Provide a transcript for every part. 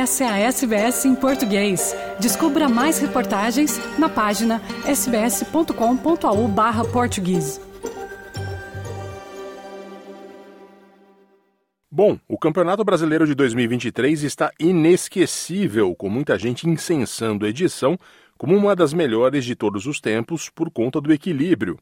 Essa é a SBS em português. Descubra mais reportagens na página sbs.com.au/português. Bom, o Campeonato Brasileiro de 2023 está inesquecível, com muita gente incensando a edição como uma das melhores de todos os tempos por conta do equilíbrio.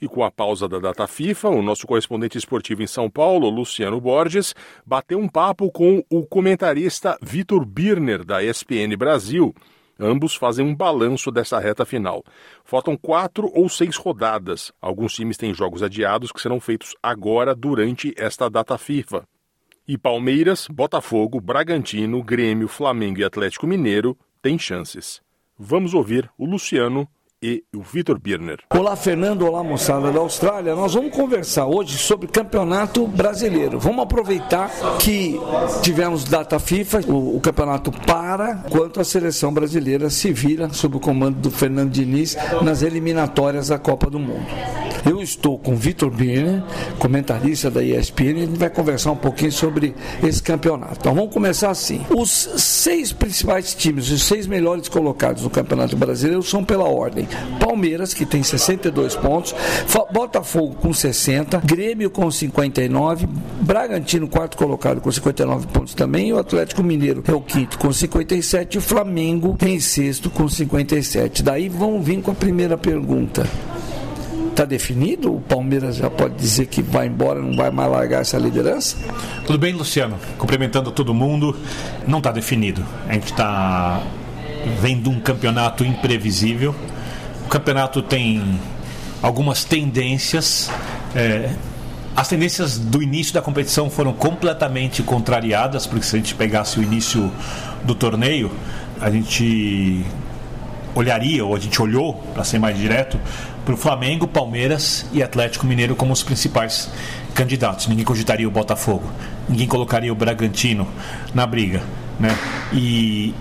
E com a pausa da data FIFA, o nosso correspondente esportivo em São Paulo, Luciano Borges, bateu um papo com o comentarista Vitor Birner, da ESPN Brasil. Ambos fazem um balanço dessa reta final. Faltam quatro ou seis rodadas. Alguns times têm jogos adiados que serão feitos agora durante esta data FIFA. E Palmeiras, Botafogo, Bragantino, Grêmio, Flamengo e Atlético Mineiro têm chances. Vamos ouvir o Luciano e o Vitor Birner. Olá, Fernando. Olá, moçada da Austrália. Nós vamos conversar hoje sobre campeonato brasileiro. Vamos aproveitar que tivemos data FIFA, o, o campeonato para, enquanto a seleção brasileira se vira sob o comando do Fernando Diniz nas eliminatórias da Copa do Mundo. Eu estou com Vitor Birner, comentarista da ESPN, e a gente vai conversar um pouquinho sobre esse campeonato. Então vamos começar assim. Os seis principais times, os seis melhores colocados no Campeonato Brasileiro são pela ordem. Palmeiras, que tem 62 pontos, Botafogo com 60, Grêmio com 59, Bragantino, quarto colocado, com 59 pontos também, o Atlético Mineiro é o quinto com 57, e o Flamengo em sexto com 57. Daí vamos vir com a primeira pergunta. Está definido? O Palmeiras já pode dizer que vai embora, não vai mais largar essa liderança? Tudo bem, Luciano? Cumprimentando todo mundo. Não está definido. A gente está vendo um campeonato imprevisível. O campeonato tem algumas tendências. É, as tendências do início da competição foram completamente contrariadas, porque se a gente pegasse o início do torneio, a gente olharia, ou a gente olhou, para ser mais direto, para o Flamengo, Palmeiras e Atlético Mineiro como os principais candidatos. Ninguém cogitaria o Botafogo, ninguém colocaria o Bragantino na briga. Né? E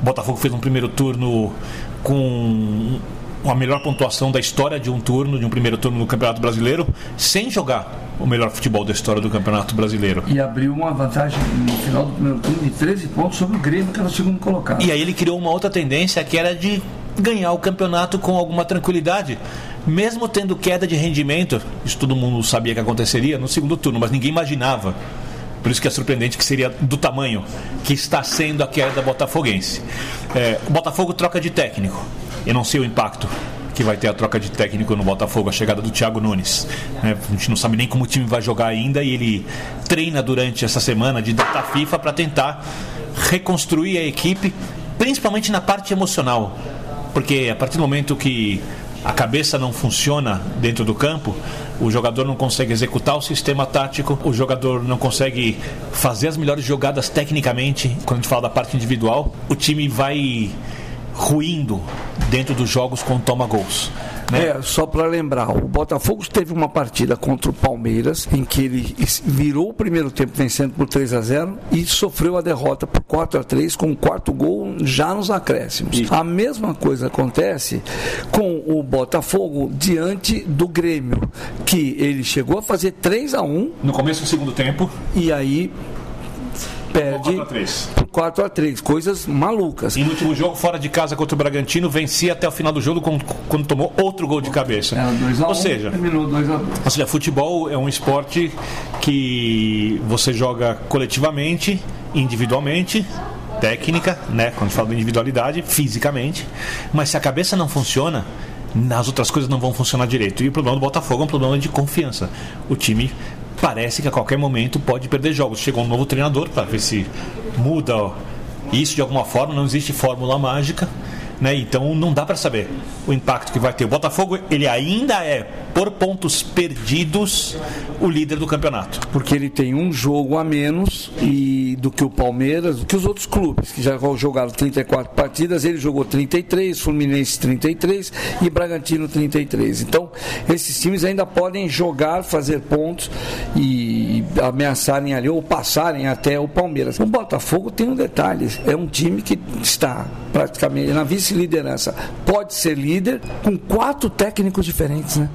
o Botafogo fez um primeiro turno com a melhor pontuação da história de um turno, de um primeiro turno no Campeonato Brasileiro, sem jogar o melhor futebol da história do Campeonato Brasileiro. E abriu uma vantagem no final do primeiro turno de 13 pontos sobre o Grêmio, que era o segundo colocado. E aí ele criou uma outra tendência que era de ganhar o campeonato com alguma tranquilidade. Mesmo tendo queda de rendimento, isso todo mundo sabia que aconteceria no segundo turno, mas ninguém imaginava. Por isso que é surpreendente que seria do tamanho que está sendo a queda botafoguense. É, o Botafogo troca de técnico. Eu não sei o impacto que vai ter a troca de técnico no Botafogo, a chegada do Thiago Nunes. É, a gente não sabe nem como o time vai jogar ainda e ele treina durante essa semana de data FIFA para tentar reconstruir a equipe, principalmente na parte emocional. Porque a partir do momento que a cabeça não funciona dentro do campo, o jogador não consegue executar o sistema tático, o jogador não consegue fazer as melhores jogadas tecnicamente. Quando a gente fala da parte individual, o time vai ruindo dentro dos jogos com toma gols. Né? É, só para lembrar, o Botafogo teve uma partida contra o Palmeiras em que ele virou o primeiro tempo vencendo por 3 a 0 e sofreu a derrota por 4 a 3 com o quarto gol já nos acréscimos. Isso. A mesma coisa acontece com o Botafogo diante do Grêmio, que ele chegou a fazer 3 a 1 no começo do segundo tempo e aí perde por 4 a 3 coisas malucas. E no último jogo, fora de casa contra o Bragantino, vencia até o final do jogo quando, quando tomou outro gol de cabeça. É, Ou seja, ou seja, futebol é um esporte que você joga coletivamente, individualmente, técnica, né? Quando fala de individualidade, fisicamente, mas se a cabeça não funciona, as outras coisas não vão funcionar direito. E o problema do Botafogo é um problema de confiança. O time parece que a qualquer momento pode perder jogos. Chegou um novo treinador para ver se muda isso de alguma forma, não existe fórmula mágica. Né? Então não dá para saber o impacto que vai ter. O Botafogo ele ainda é, por pontos perdidos, o líder do campeonato. Porque ele tem um jogo a menos e do que o Palmeiras, do que os outros clubes, que já jogaram 34 partidas, ele jogou 33, Fluminense 33 e Bragantino 33. Então, esses times ainda podem jogar, fazer pontos e ameaçarem ali ou passarem até o Palmeiras. O Botafogo tem um detalhe, é um time que está praticamente na vice vice-liderança pode ser líder com quatro técnicos diferentes, né?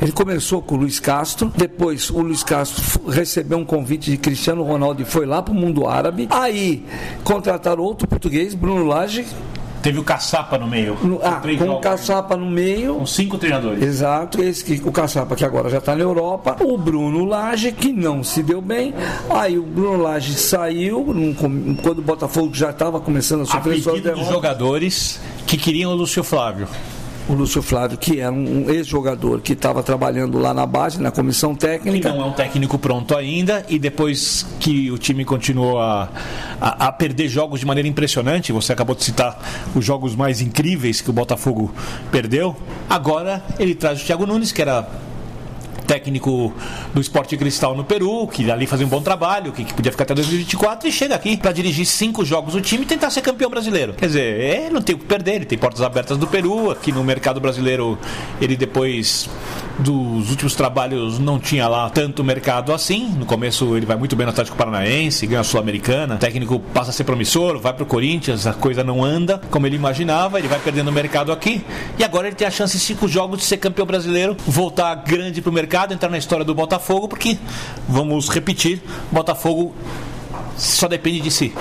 Ele começou com o Luiz Castro, depois o Luiz Castro recebeu um convite de Cristiano Ronaldo e foi lá para mundo árabe. Aí contrataram outro português, Bruno Lage, Teve o Caçapa no meio. no, ah, com o. Caçapa no meio. Com cinco treinadores. Exato, esse que, o Caçapa que agora já está na Europa, o Bruno Lage que não se deu bem, aí o Bruno Lage saiu num quando o Botafogo já estava começando a A sofrer suas pedido dos jogadores que queriam o Lúcio Flávio. O Lúcio Flávio, que era um ex-jogador que estava trabalhando lá na base, na comissão Que técnica. não é um técnico pronto ainda, e depois que o time continuou a, a, a perder jogos de maneira impressionante, você acabou de citar os jogos mais incríveis que o Botafogo perdeu. Agora ele traz o Thiago Nunes, que era técnico do Esporte Cristal no Peru, que ali fazia um bom trabalho, que, que podia ficar até 2024, e chega aqui para dirigir cinco jogos do time e tentar ser campeão brasileiro. Quer dizer, é, não tem o que perder, ele tem portas abertas do Peru, aqui no mercado brasileiro ele depois dos últimos trabalhos não tinha lá tanto mercado assim. No começo ele vai muito bem no Atlético Paranaense, ganha a Sul-Americana, o técnico passa a ser promissor, vai pro Corinthians, a coisa não anda como ele imaginava, ele vai perdendo mercado aqui. E agora ele tem a chance em cinco jogos de ser campeão brasileiro, voltar grande pro mercado, entrar na história do Botafogo, porque vamos repetir, Botafogo só depende de si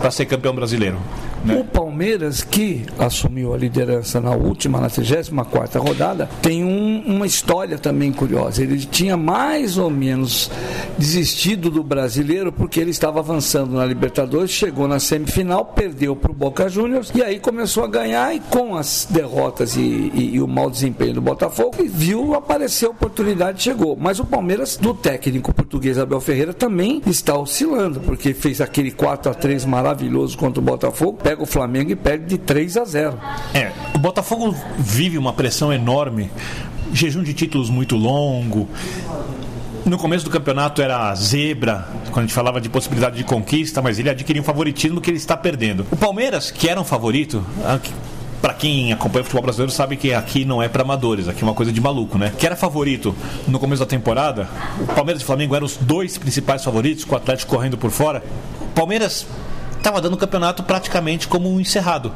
para ser campeão brasileiro. Né? O Palmeiras, que assumiu a liderança na última, na 34 rodada, tem um- uma história também curiosa. Ele tinha mais ou menos desistido do brasileiro porque ele estava avançando na Libertadores, chegou na semifinal, perdeu para o Boca Juniors e aí começou a ganhar. E com as derrotas e, e- e o mau desempenho do Botafogo, viu aparecer a oportunidade chegou. Mas o Palmeiras, do técnico português Abel Ferreira, também está oscilando, porque fez aquele 4 a 3 maravilhoso contra o Botafogo, pega o Flamengo e perde de 3 a 0. É, o Botafogo vive uma pressão enorme, jejum de títulos muito longo. No começo do campeonato era zebra, quando a gente falava de possibilidade de conquista, mas ele adquiriu um favoritismo que ele está perdendo. O Palmeiras, que era um favorito, para quem acompanha o futebol brasileiro sabe que aqui não é para amadores, aqui é uma coisa de maluco, né? Que era favorito no começo da temporada, o Palmeiras e o Flamengo eram os dois principais favoritos, com o Atlético correndo por fora. Palmeiras estava dando o campeonato praticamente como encerrado.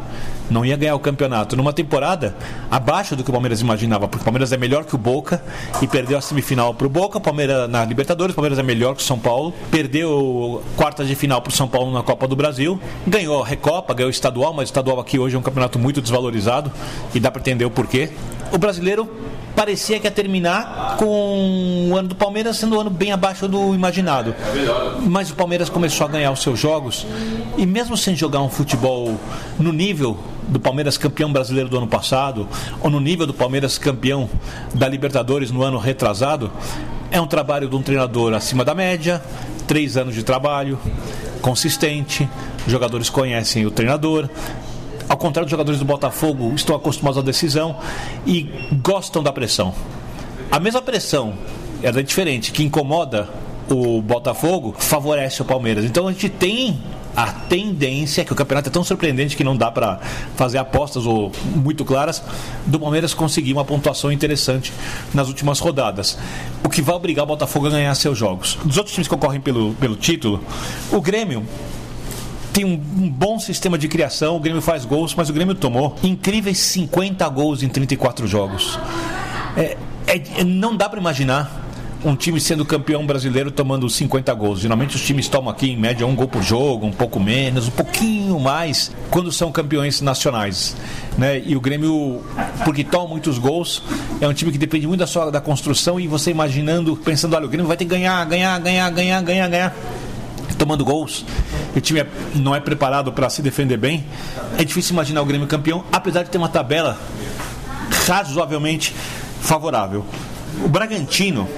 Não ia ganhar o campeonato numa temporada abaixo do que o Palmeiras imaginava, porque o Palmeiras é melhor que o Boca e perdeu a semifinal para o Boca, Palmeiras na Libertadores, o Palmeiras é melhor que o São Paulo, perdeu quartas de final para o São Paulo na Copa do Brasil, ganhou a Recopa, ganhou o estadual, mas o estadual aqui hoje é um campeonato muito desvalorizado e dá para entender o porquê. O brasileiro parecia que ia terminar com o ano do Palmeiras sendo um ano bem abaixo do imaginado. Mas o Palmeiras começou a ganhar os seus jogos e mesmo sem jogar um futebol no nível do Palmeiras campeão brasileiro do ano passado ou no nível do Palmeiras campeão da Libertadores no ano retrasado, é um trabalho de um treinador acima da média, três anos de trabalho, consistente, jogadores conhecem o treinador, contrário dos jogadores do Botafogo, estão acostumados à decisão e gostam da pressão. A mesma pressão, ela é diferente, que incomoda o Botafogo, favorece o Palmeiras. Então a gente tem a tendência, que o campeonato é tão surpreendente que não dá para fazer apostas ou muito claras, do Palmeiras conseguir uma pontuação interessante nas últimas rodadas. O que vai obrigar o Botafogo a ganhar seus jogos. Dos outros times que concorrem pelo, pelo título, o Grêmio tem um, um bom sistema de criação, o Grêmio faz gols, mas o Grêmio tomou incríveis 50 gols em 34 jogos. É, é- não dá para imaginar um time sendo campeão brasileiro tomando 50 gols. Geralmente os times tomam aqui em média um gol por jogo, um pouco menos, um pouquinho mais quando são campeões nacionais. Né? E o Grêmio, porque toma muitos gols, é um time que depende muito da sua da construção e você imaginando, pensando, olha, o Grêmio vai ter que ganhar, ganhar, ganhar, ganhar, ganhar, ganhar tomando gols, o time é- não é preparado para se defender bem, é difícil imaginar o Grêmio campeão, apesar de ter uma tabela razoavelmente favorável. O Bragantino,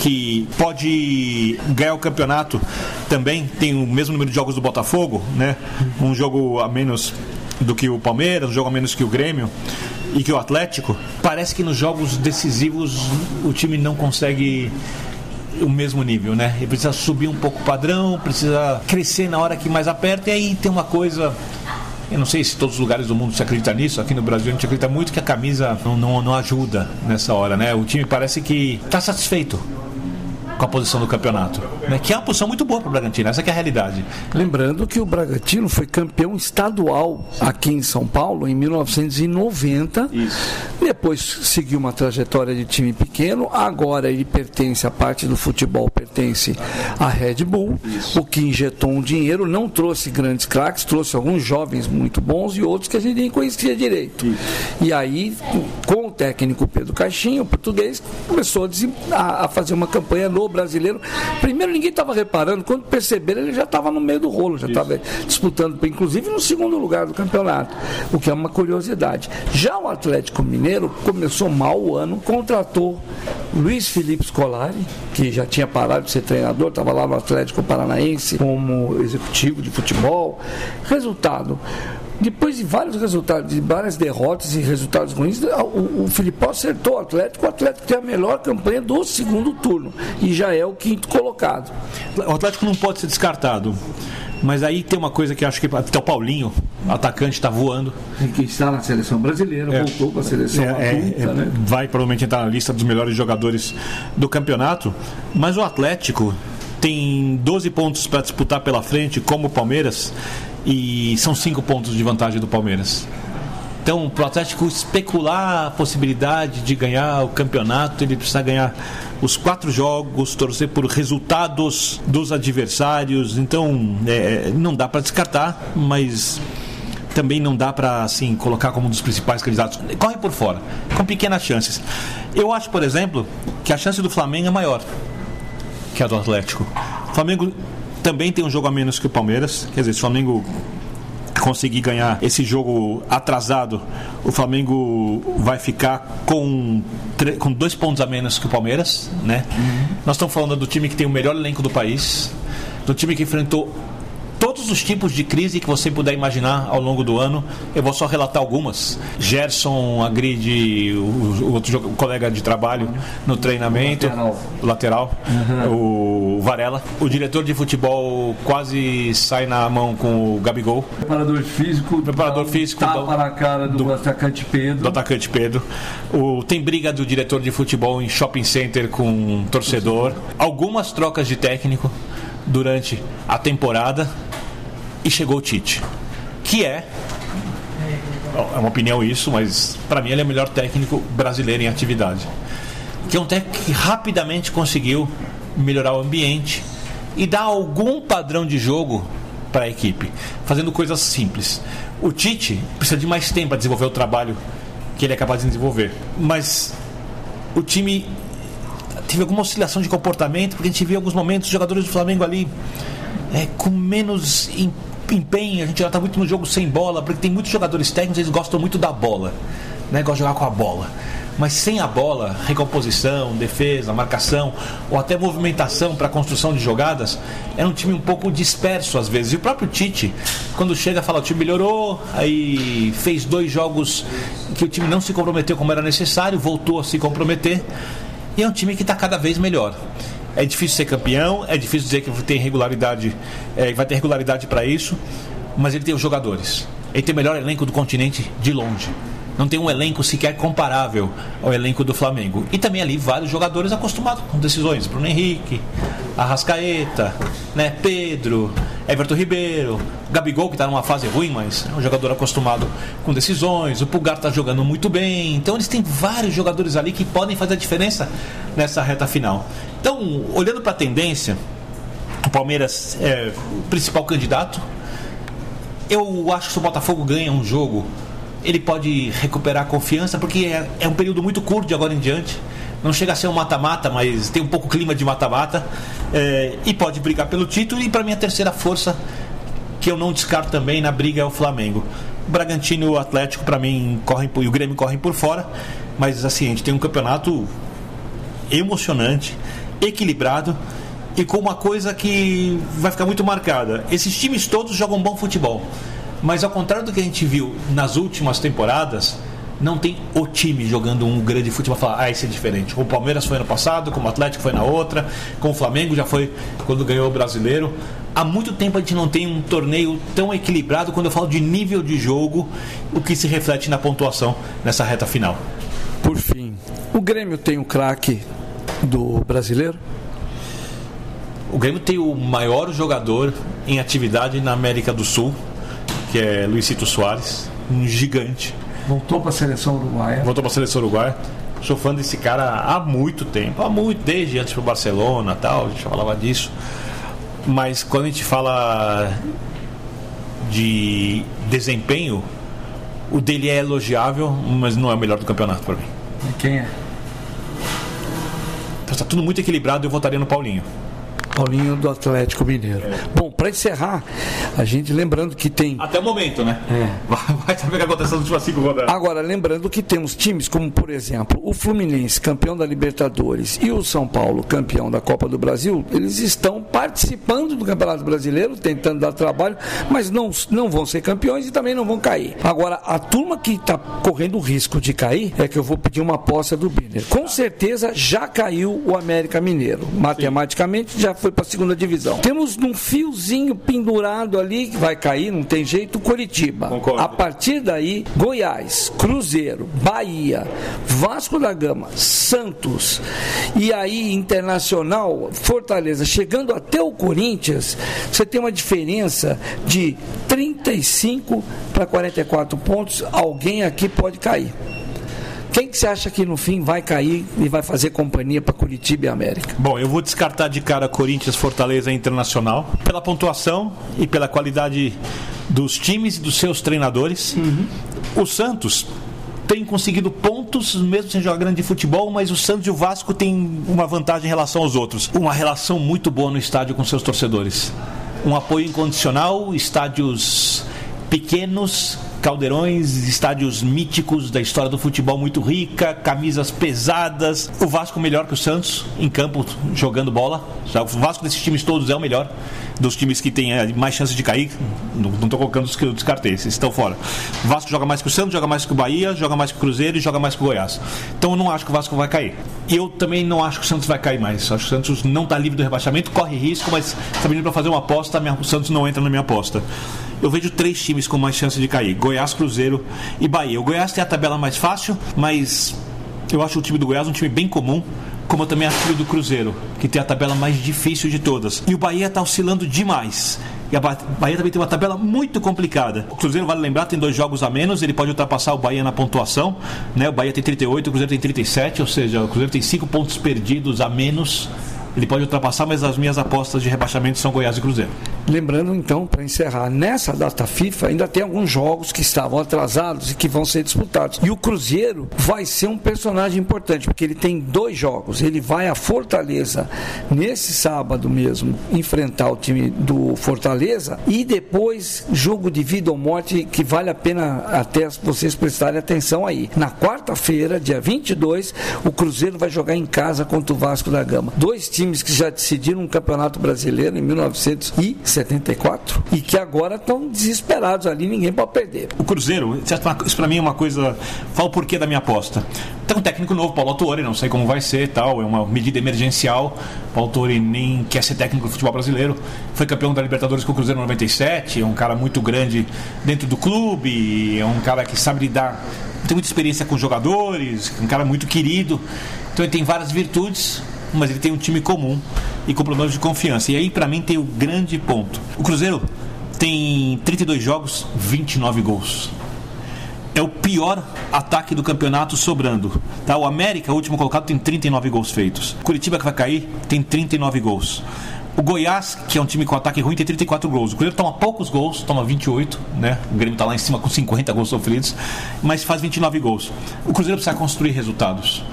que pode ganhar o campeonato, também tem o mesmo número de jogos do Botafogo, né? Um jogo a menos do que o Palmeiras, um jogo a menos que o Grêmio e que o Atlético. Parece que nos jogos decisivos o time não consegue o mesmo nível, né? Ele precisa subir um pouco o padrão, precisa crescer na hora que mais aperta, e aí tem uma coisa. Eu não sei se todos os lugares do mundo se acredita nisso, aqui no Brasil a gente acredita muito que a camisa não, não, não ajuda nessa hora, né? O time parece que está satisfeito. Com a posição do campeonato. Né? Que é uma posição muito boa para o Bragantino, essa é a realidade. Lembrando que o Bragantino foi campeão estadual aqui em São Paulo em 1990. Isso. Depois seguiu uma trajetória de time pequeno. Agora ele pertence, a parte do futebol pertence à Red Bull, Isso. o que injetou um dinheiro, não trouxe grandes craques, trouxe alguns jovens muito bons e outros que a gente nem conhecia direito. Isso. E aí, com o técnico Pedro Caixinha, o português, começou a, a fazer uma campanha brasileiro. Primeiro ninguém estava reparando, quando perceberam ele já estava no meio do rolo, já estava disputando, inclusive no segundo lugar do campeonato, o que é uma curiosidade. Já o Atlético Mineiro começou mal o ano, contratou Luiz Felipe Scolari, que já tinha parado de ser treinador, estava lá no Atlético Paranaense como executivo de futebol. Resultado, depois de vários resultados, de várias derrotas e resultados ruins, o, o Filipão acertou o Atlético. O Atlético tem a melhor campanha do segundo turno e já é o quinto colocado. O Atlético não pode ser descartado. Mas aí tem uma coisa que acho que até o Paulinho, atacante, está voando. Que está na seleção brasileira, é, voltou para a seleção é, é adulta, é, né? Vai provavelmente entrar na lista dos melhores jogadores do campeonato. Mas o Atlético tem 12 pontos para disputar pela frente, como o Palmeiras, e são 5 pontos de vantagem do Palmeiras. Então, para o Atlético especular a possibilidade de ganhar o campeonato, ele precisa ganhar os quatro jogos, torcer por resultados dos adversários. Então, é, não dá para descartar, mas também não dá para assim colocar como um dos principais candidatos. Corre por fora, com pequenas chances. Eu acho, por exemplo, que a chance do Flamengo é maior que a do Atlético. O Flamengo também tem um jogo a menos que o Palmeiras. Quer dizer, se o Flamengo conseguir ganhar esse jogo atrasado, o Flamengo vai ficar com, com dois pontos a menos que o Palmeiras, né? Uhum. Nós estamos falando do time que tem o melhor elenco do país, do time que enfrentou todos os tipos de crise que você puder imaginar ao longo do ano. Eu vou só relatar algumas. Gerson agride o, o outro colega de trabalho no treinamento, lateral, lateral uhum. o Varela. O diretor de futebol quase sai na mão com o Gabigol. Preparador físico. Preparador físico. Tapa do, na cara do, do, atacante Pedro. Do atacante Pedro. O, tem briga do diretor de futebol em shopping center com um torcedor. Algumas trocas de técnico durante a temporada e chegou o Tite, que é é uma opinião isso, mas para mim ele é o melhor técnico brasileiro em atividade. Que é um técnico que rapidamente conseguiu melhorar o ambiente e dar algum padrão de jogo para a equipe, fazendo coisas simples. O Tite precisa de mais tempo para desenvolver o trabalho que ele é capaz de desenvolver, mas o time teve alguma oscilação de comportamento, porque a gente viu alguns momentos os jogadores do Flamengo ali é, com menos empenho, a gente já está muito no jogo sem bola, porque tem muitos jogadores técnicos, eles gostam muito da bola, né? gostam de jogar com a bola. Mas sem a bola, recomposição, defesa, marcação ou até movimentação para construção de jogadas, é um time um pouco disperso às vezes. E o próprio Tite, quando chega, fala: o time melhorou, aí fez dois jogos que o time não se comprometeu como era necessário, voltou a se comprometer. E é um time que está cada vez melhor. É difícil ser campeão, é difícil dizer que tem regularidade, é, vai ter regularidade para isso, mas ele tem os jogadores. Ele tem o melhor elenco do continente de longe. Não tem um elenco sequer comparável ao elenco do Flamengo. E também ali vários jogadores acostumados com decisões. Bruno Henrique, Arrascaeta, né, Pedro, Everton Ribeiro, Gabigol, que está numa fase ruim, mas é um jogador acostumado com decisões. O Pulgar está jogando muito bem. Então eles têm vários jogadores ali que podem fazer a diferença nessa reta final. Então, olhando para a tendência, o Palmeiras é o principal candidato. Eu acho que se o Botafogo ganha um jogo ele pode recuperar a confiança, porque é, é um período muito curto de agora em diante. Não chega a ser um mata-mata, mas tem um pouco clima de mata-mata. É, e pode brigar pelo título. E para mim, a terceira força, que eu não descarto também na briga, é o Flamengo. O Bragantino e o Atlético, para mim, correm por, e o Grêmio correm por fora. Mas assim, a gente tem um campeonato emocionante, equilibrado e com uma coisa que vai ficar muito marcada. Esses times todos jogam bom futebol. Mas ao contrário do que a gente viu nas últimas temporadas, não tem o time jogando um grande futebol falar, ah, esse é diferente. O Palmeiras foi ano passado, como o Atlético foi na outra, com o Flamengo já foi quando ganhou o brasileiro. Há muito tempo a gente não tem um torneio tão equilibrado quando eu falo de nível de jogo, o que se reflete na pontuação nessa reta final. Por fim, o Grêmio tem o um craque do brasileiro? O Grêmio tem o maior jogador em atividade na América do Sul, que é Luizito Soares, um gigante. Voltou para a seleção uruguaia. Voltou para a seleção uruguaia. Sou fã desse cara há muito tempo, há muito, desde antes pro Barcelona tal, a gente falava disso. Mas quando a gente fala de desempenho, o dele é elogiável, mas não é o melhor do campeonato para mim. E quem é? Está tudo muito equilibrado, eu votaria no Paulinho. Paulinho do Atlético Mineiro. É. Bom, para encerrar, a gente lembrando que tem. Até o momento, né? É. Vai saber o que aconteceu nas últimas cinco rodadas. Agora, lembrando que temos times como, por exemplo, o Fluminense, campeão da Libertadores, e o São Paulo, campeão da Copa do Brasil, eles estão participando do Campeonato Brasileiro, tentando dar trabalho, mas não, não vão ser campeões e também não vão cair. Agora, a turma que está correndo o risco de cair é que eu vou pedir uma aposta do Biner. Com certeza já caiu o América Mineiro. Matematicamente Sim. já foi para a segunda divisão. Temos um fiozinho pendurado ali que vai cair, não tem jeito, Curitiba. Concordo. A partir daí, Goiás, Cruzeiro, Bahia, Vasco da Gama, Santos e aí Internacional, Fortaleza, chegando até o Corinthians, você tem uma diferença de 35 para 44 pontos. Alguém aqui pode cair. Quem que você acha que no fim vai cair e vai fazer companhia para Curitiba e América? Bom, eu vou descartar de cara Corinthians, Fortaleza Internacional pela pontuação e pela qualidade dos times e dos seus treinadores. Uhum. O Santos tem conseguido pontos, mesmo sem jogar grande futebol, mas o Santos e o Vasco têm uma vantagem em relação aos outros. Uma relação muito boa no estádio com seus torcedores. Um apoio incondicional, estádios pequenos, caldeirões, estádios míticos da história do futebol muito rica, camisas pesadas. O Vasco melhor que o Santos em campo jogando bola. O Vasco desses times todos é o melhor dos times que tem eh, mais chances de cair. Não estou colocando os que eu descartei, esses estão fora. O Vasco joga mais que o Santos, joga mais que o Bahia, joga mais que o Cruzeiro e joga mais que o Goiás. Então eu não acho que o Vasco vai cair. E eu também não acho que o Santos vai cair mais. Acho que o Santos não está livre do rebaixamento, corre risco, mas está vindo para fazer uma aposta, o Santos não entra na minha aposta eu vejo três times com mais chance de cair: Goiás, Cruzeiro e Bahia. O Goiás tem a tabela mais fácil, mas eu acho o time do Goiás um time bem comum. Como eu também acho o do Cruzeiro, que tem a tabela mais difícil de todas. E o Bahia está oscilando demais. E a Bahia também tem uma tabela muito complicada. O Cruzeiro, vale lembrar, tem dois jogos a menos, ele pode ultrapassar o Bahia na pontuação. Né? O Bahia tem 38, o Cruzeiro tem 37, ou seja, o Cruzeiro tem cinco pontos perdidos a menos ele pode ultrapassar, mas as minhas apostas de rebaixamento são Goiás e Cruzeiro. Lembrando então, para encerrar, nessa data FIFA ainda tem alguns jogos que estavam atrasados e que vão ser disputados. E o Cruzeiro vai ser um personagem importante, porque ele tem dois jogos. Ele vai a Fortaleza nesse sábado mesmo enfrentar o time do Fortaleza e depois jogo de vida ou morte que vale a pena até vocês prestarem atenção aí. Na quarta-feira, dia 22, o Cruzeiro vai jogar em casa contra o Vasco da Gama. Dois times que já decidiram um campeonato brasileiro em 1974 e que agora estão desesperados ali, ninguém pode perder. O Cruzeiro, isso para mim é uma coisa. Fala o porquê da minha aposta. Tem um técnico novo, Paulo Autori, não sei como vai ser tal, é uma medida emergencial. Paulo Autori nem quer ser técnico do futebol brasileiro. Foi campeão da Libertadores com o Cruzeiro em 97, é um cara muito grande dentro do clube, é um cara que sabe lidar, tem muita experiência com jogadores, um cara muito querido. Então ele tem várias virtudes, mas ele tem um time comum e com problemas de confiança. E aí, para mim, tem o grande ponto. O Cruzeiro tem 32 jogos, 29 gols. É o pior ataque do campeonato sobrando. Tá? O América, o último colocado, tem 39 gols feitos. Curitiba, que vai cair, tem 39 gols. O Goiás, que é um time com ataque ruim, tem 34 gols. O Cruzeiro toma poucos gols, toma 28, né? O Grêmio está lá em cima com 50 gols sofridos, mas faz 29 gols. O Cruzeiro precisa construir resultados.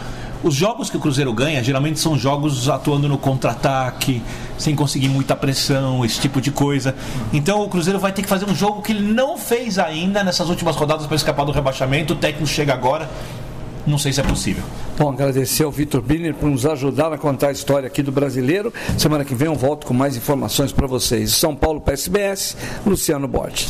Os jogos que o Cruzeiro ganha geralmente são jogos atuando no contra-ataque, sem conseguir muita pressão, esse tipo de coisa. Então o Cruzeiro vai ter que fazer um jogo que ele não fez ainda nessas últimas rodadas para escapar do rebaixamento. O técnico chega agora. Não sei se é possível. Bom, agradecer ao Vitor Biner por nos ajudar a contar a história aqui do brasileiro. Semana que vem eu volto com mais informações para vocês. São Paulo PSBS, Luciano Borges.